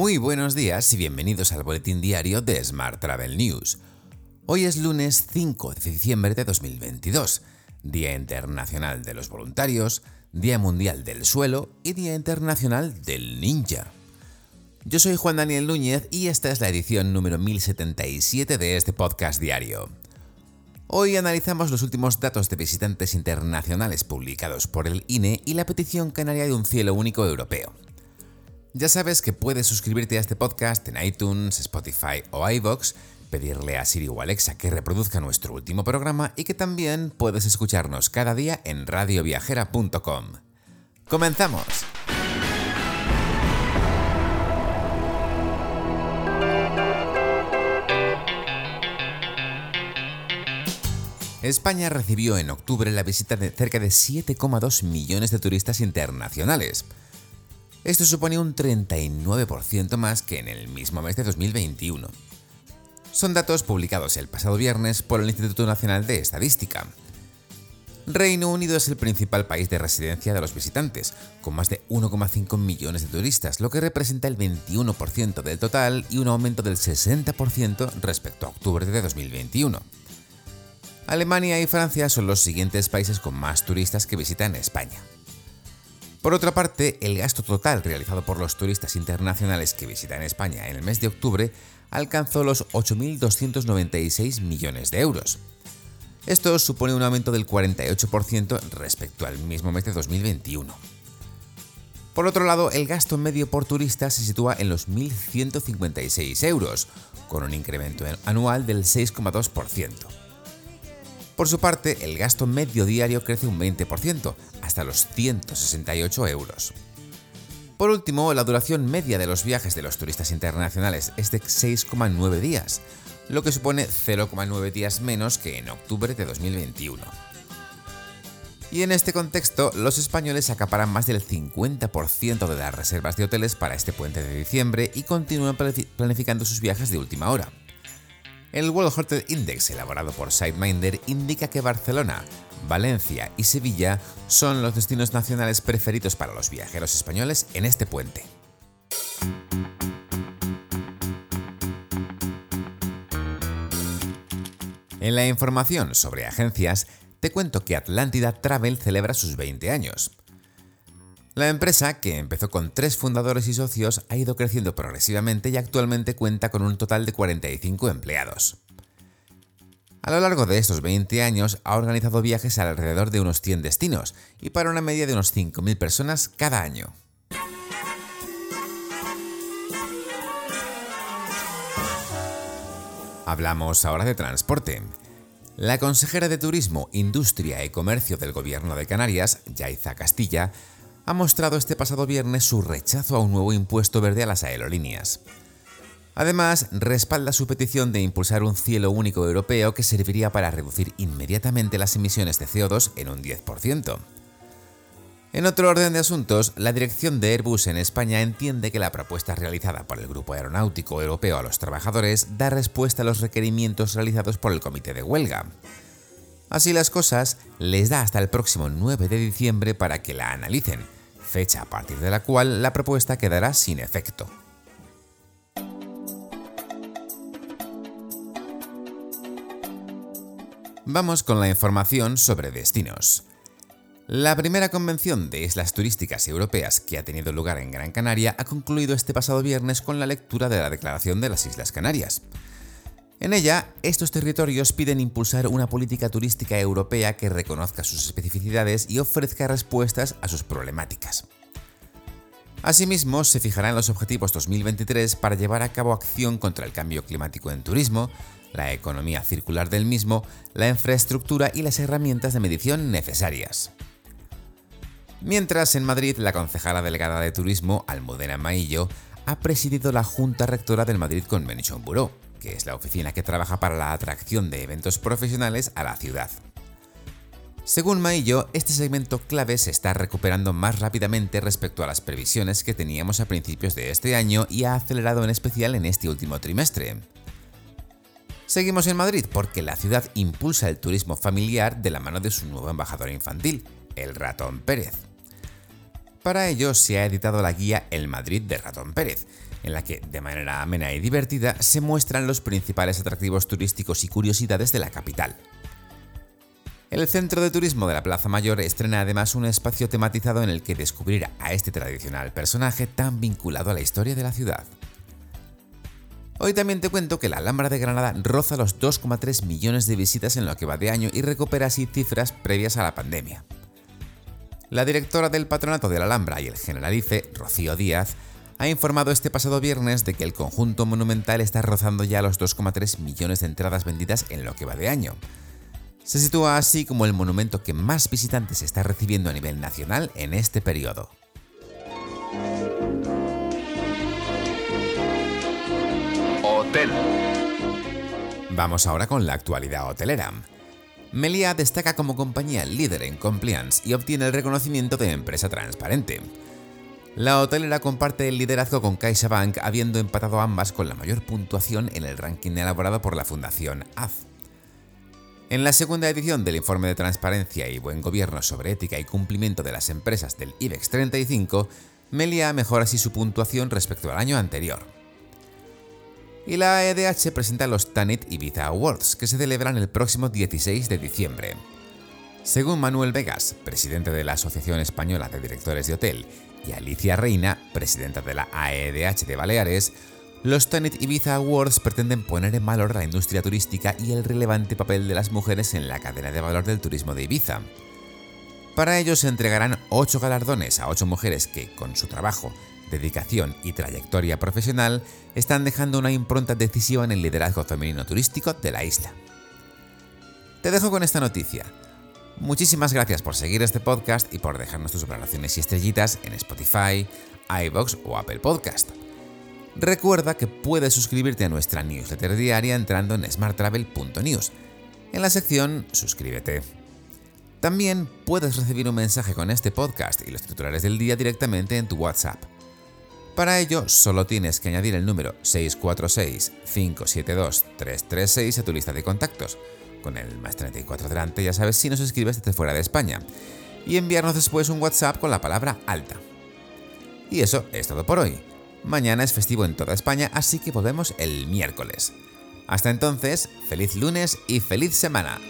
Muy buenos días y bienvenidos al boletín diario de Smart Travel News. Hoy es lunes 5 de diciembre de 2022, Día Internacional de los Voluntarios, Día Mundial del Suelo y Día Internacional del Ninja. Yo soy Juan Daniel Núñez y esta es la edición número 1077 de este podcast diario. Hoy analizamos los últimos datos de visitantes internacionales publicados por el INE y la petición canaria de un cielo único europeo. Ya sabes que puedes suscribirte a este podcast en iTunes, Spotify o iVoox, pedirle a Siri o Alexa que reproduzca nuestro último programa y que también puedes escucharnos cada día en radioviajera.com. ¡Comenzamos! España recibió en octubre la visita de cerca de 7,2 millones de turistas internacionales, esto supone un 39% más que en el mismo mes de 2021. Son datos publicados el pasado viernes por el Instituto Nacional de Estadística. Reino Unido es el principal país de residencia de los visitantes, con más de 1,5 millones de turistas, lo que representa el 21% del total y un aumento del 60% respecto a octubre de 2021. Alemania y Francia son los siguientes países con más turistas que visitan España. Por otra parte, el gasto total realizado por los turistas internacionales que visitan España en el mes de octubre alcanzó los 8.296 millones de euros. Esto supone un aumento del 48% respecto al mismo mes de 2021. Por otro lado, el gasto medio por turista se sitúa en los 1.156 euros, con un incremento anual del 6,2%. Por su parte, el gasto medio diario crece un 20%, hasta los 168 euros. Por último, la duración media de los viajes de los turistas internacionales es de 6,9 días, lo que supone 0,9 días menos que en octubre de 2021. Y en este contexto, los españoles acaparan más del 50% de las reservas de hoteles para este puente de diciembre y continúan planificando sus viajes de última hora. El World Hotel Index, elaborado por Sideminder, indica que Barcelona, Valencia y Sevilla son los destinos nacionales preferidos para los viajeros españoles en este puente. En la información sobre agencias, te cuento que Atlántida Travel celebra sus 20 años. La empresa, que empezó con tres fundadores y socios, ha ido creciendo progresivamente y actualmente cuenta con un total de 45 empleados. A lo largo de estos 20 años ha organizado viajes alrededor de unos 100 destinos y para una media de unos 5.000 personas cada año. Hablamos ahora de transporte. La consejera de Turismo, Industria y Comercio del Gobierno de Canarias, Yaiza Castilla, ha mostrado este pasado viernes su rechazo a un nuevo impuesto verde a las aerolíneas. Además, respalda su petición de impulsar un cielo único europeo que serviría para reducir inmediatamente las emisiones de CO2 en un 10%. En otro orden de asuntos, la dirección de Airbus en España entiende que la propuesta realizada por el Grupo Aeronáutico Europeo a los trabajadores da respuesta a los requerimientos realizados por el Comité de Huelga. Así las cosas, les da hasta el próximo 9 de diciembre para que la analicen, fecha a partir de la cual la propuesta quedará sin efecto. Vamos con la información sobre destinos. La primera convención de islas turísticas europeas que ha tenido lugar en Gran Canaria ha concluido este pasado viernes con la lectura de la Declaración de las Islas Canarias. En ella, estos territorios piden impulsar una política turística europea que reconozca sus especificidades y ofrezca respuestas a sus problemáticas. Asimismo, se fijarán los objetivos 2023 para llevar a cabo acción contra el cambio climático en turismo, la economía circular del mismo, la infraestructura y las herramientas de medición necesarias. Mientras en Madrid, la concejala delegada de turismo, Almudena Maillo, ha presidido la Junta Rectora del Madrid Convention Bureau, que es la oficina que trabaja para la atracción de eventos profesionales a la ciudad. Según Maillo, este segmento clave se está recuperando más rápidamente respecto a las previsiones que teníamos a principios de este año y ha acelerado en especial en este último trimestre. Seguimos en Madrid porque la ciudad impulsa el turismo familiar de la mano de su nuevo embajador infantil, el Ratón Pérez. Para ello se ha editado la guía El Madrid de Ratón Pérez, en la que, de manera amena y divertida, se muestran los principales atractivos turísticos y curiosidades de la capital. El Centro de Turismo de la Plaza Mayor estrena además un espacio tematizado en el que descubrir a este tradicional personaje tan vinculado a la historia de la ciudad. Hoy también te cuento que la Alhambra de Granada roza los 2,3 millones de visitas en lo que va de año y recupera así cifras previas a la pandemia. La directora del patronato de la Alhambra y el generalice, Rocío Díaz, ha informado este pasado viernes de que el conjunto monumental está rozando ya los 2,3 millones de entradas vendidas en lo que va de año. Se sitúa así como el monumento que más visitantes está recibiendo a nivel nacional en este periodo. Vamos ahora con la actualidad hotelera. Melia destaca como compañía líder en compliance y obtiene el reconocimiento de empresa transparente. La hotelera comparte el liderazgo con CaixaBank, habiendo empatado ambas con la mayor puntuación en el ranking elaborado por la Fundación AZ. En la segunda edición del informe de transparencia y buen gobierno sobre ética y cumplimiento de las empresas del IBEX 35, Melia mejora así su puntuación respecto al año anterior y la AEDH presenta los Tanit Ibiza Awards, que se celebran el próximo 16 de diciembre. Según Manuel Vegas, presidente de la Asociación Española de Directores de Hotel, y Alicia Reina, presidenta de la AEDH de Baleares, los Tanit Ibiza Awards pretenden poner en valor la industria turística y el relevante papel de las mujeres en la cadena de valor del turismo de Ibiza. Para ello se entregarán 8 galardones a 8 mujeres que, con su trabajo, dedicación y trayectoria profesional están dejando una impronta decisiva en el liderazgo femenino turístico de la isla. Te dejo con esta noticia. Muchísimas gracias por seguir este podcast y por dejarnos tus valoraciones y estrellitas en Spotify, iBox o Apple Podcast. Recuerda que puedes suscribirte a nuestra newsletter diaria entrando en smarttravel.news, en la sección Suscríbete. También puedes recibir un mensaje con este podcast y los titulares del día directamente en tu WhatsApp. Para ello, solo tienes que añadir el número 646-572-336 a tu lista de contactos, con el más 34 delante, ya sabes si nos escribes desde fuera de España, y enviarnos después un WhatsApp con la palabra alta. Y eso es todo por hoy. Mañana es festivo en toda España, así que volvemos el miércoles. Hasta entonces, feliz lunes y feliz semana.